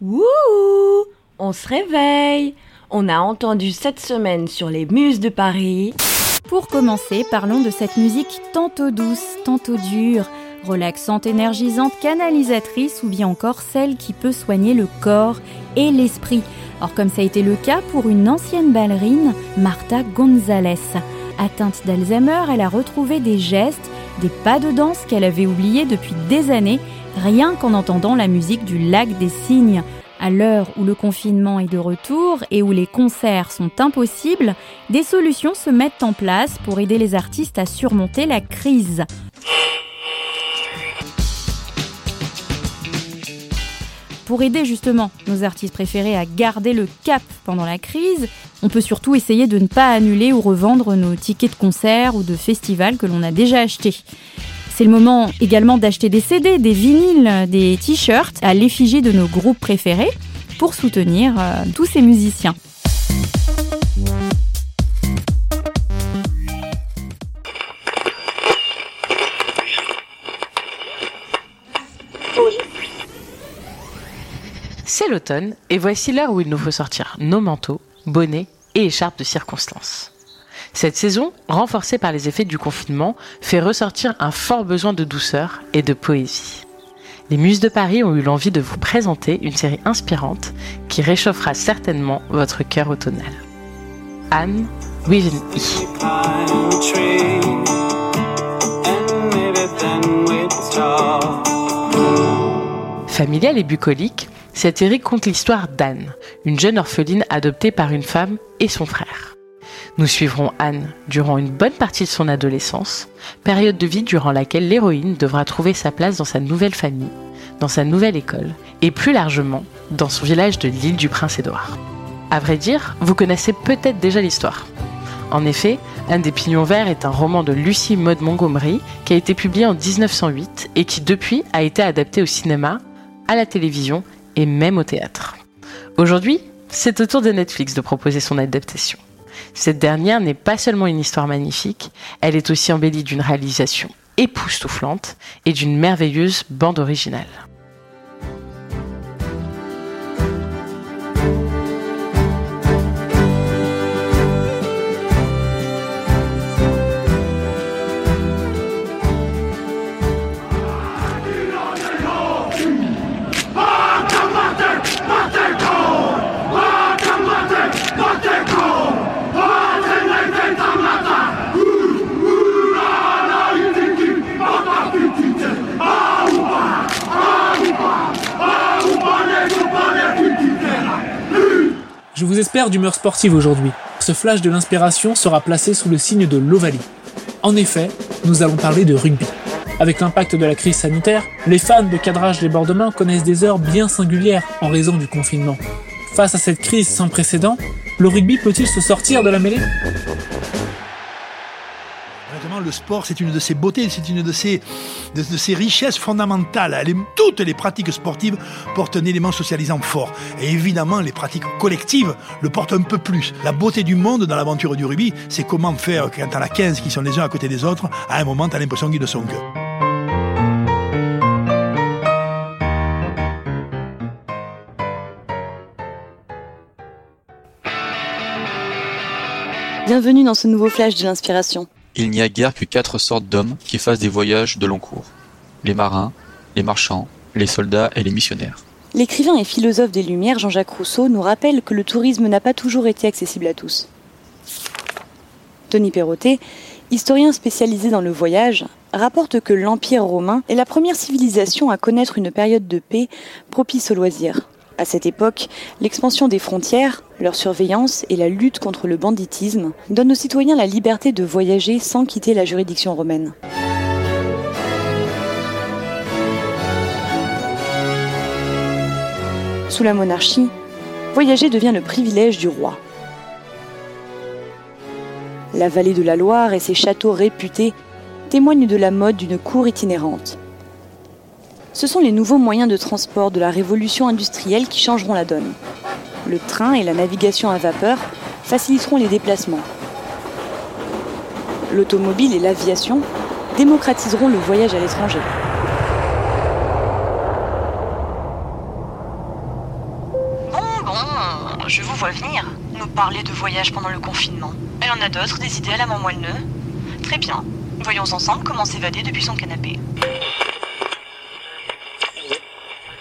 Wouh On se réveille On a entendu cette semaine sur les Muses de Paris. Pour commencer, parlons de cette musique tantôt douce, tantôt dure, relaxante, énergisante, canalisatrice ou bien encore celle qui peut soigner le corps et l'esprit. Or comme ça a été le cas pour une ancienne ballerine, Marta González. Atteinte d'Alzheimer, elle a retrouvé des gestes, des pas de danse qu'elle avait oubliés depuis des années rien qu'en entendant la musique du lac des cygnes. À l'heure où le confinement est de retour et où les concerts sont impossibles, des solutions se mettent en place pour aider les artistes à surmonter la crise. Pour aider justement nos artistes préférés à garder le cap pendant la crise, on peut surtout essayer de ne pas annuler ou revendre nos tickets de concert ou de festival que l'on a déjà achetés. C'est le moment également d'acheter des CD, des vinyles, des t-shirts à l'effigie de nos groupes préférés pour soutenir euh, tous ces musiciens. C'est l'automne et voici l'heure où il nous faut sortir nos manteaux, bonnets et écharpes de circonstance. Cette saison, renforcée par les effets du confinement, fait ressortir un fort besoin de douceur et de poésie. Les Muses de Paris ont eu l'envie de vous présenter une série inspirante qui réchauffera certainement votre cœur automnal. Anne with Familiale et bucolique, cette série compte l'histoire d'Anne, une jeune orpheline adoptée par une femme et son frère. Nous suivrons Anne durant une bonne partie de son adolescence, période de vie durant laquelle l'héroïne devra trouver sa place dans sa nouvelle famille, dans sa nouvelle école et plus largement dans son village de l'île du Prince-Édouard. À vrai dire, vous connaissez peut-être déjà l'histoire. En effet, Un des Pignons Verts est un roman de Lucie Maud Montgomery qui a été publié en 1908 et qui depuis a été adapté au cinéma, à la télévision et même au théâtre. Aujourd'hui, c'est au tour de Netflix de proposer son adaptation. Cette dernière n'est pas seulement une histoire magnifique, elle est aussi embellie d'une réalisation époustouflante et d'une merveilleuse bande originale. Je vous espère d'humeur sportive aujourd'hui. Ce flash de l'inspiration sera placé sous le signe de l'Ovalie. En effet, nous allons parler de rugby. Avec l'impact de la crise sanitaire, les fans de cadrage des main connaissent des heures bien singulières en raison du confinement. Face à cette crise sans précédent, le rugby peut-il se sortir de la mêlée? Le sport, c'est une de ses beautés, c'est une de ses, de, ses richesses fondamentales. toutes les pratiques sportives portent un élément socialisant fort. Et évidemment, les pratiques collectives le portent un peu plus. La beauté du monde dans l'aventure du rugby, c'est comment faire quand t'en as 15 qui sont les uns à côté des autres, à un moment, t'as l'impression qu'ils ne sont que. Bienvenue dans ce nouveau flash de l'inspiration. Il n'y a guère que quatre sortes d'hommes qui fassent des voyages de long cours. Les marins, les marchands, les soldats et les missionnaires. L'écrivain et philosophe des Lumières, Jean-Jacques Rousseau, nous rappelle que le tourisme n'a pas toujours été accessible à tous. Tony Perrotet, historien spécialisé dans le voyage, rapporte que l'Empire romain est la première civilisation à connaître une période de paix propice aux loisirs. À cette époque, l'expansion des frontières, leur surveillance et la lutte contre le banditisme donnent aux citoyens la liberté de voyager sans quitter la juridiction romaine. Sous la monarchie, voyager devient le privilège du roi. La vallée de la Loire et ses châteaux réputés témoignent de la mode d'une cour itinérante ce sont les nouveaux moyens de transport de la révolution industrielle qui changeront la donne. Le train et la navigation à vapeur faciliteront les déplacements. L'automobile et l'aviation démocratiseront le voyage à l'étranger. Oh, je vous vois venir. Nous parler de voyage pendant le confinement. Elle en a d'autres, des idées à la moelleux Très bien. Voyons ensemble comment s'évader depuis son canapé.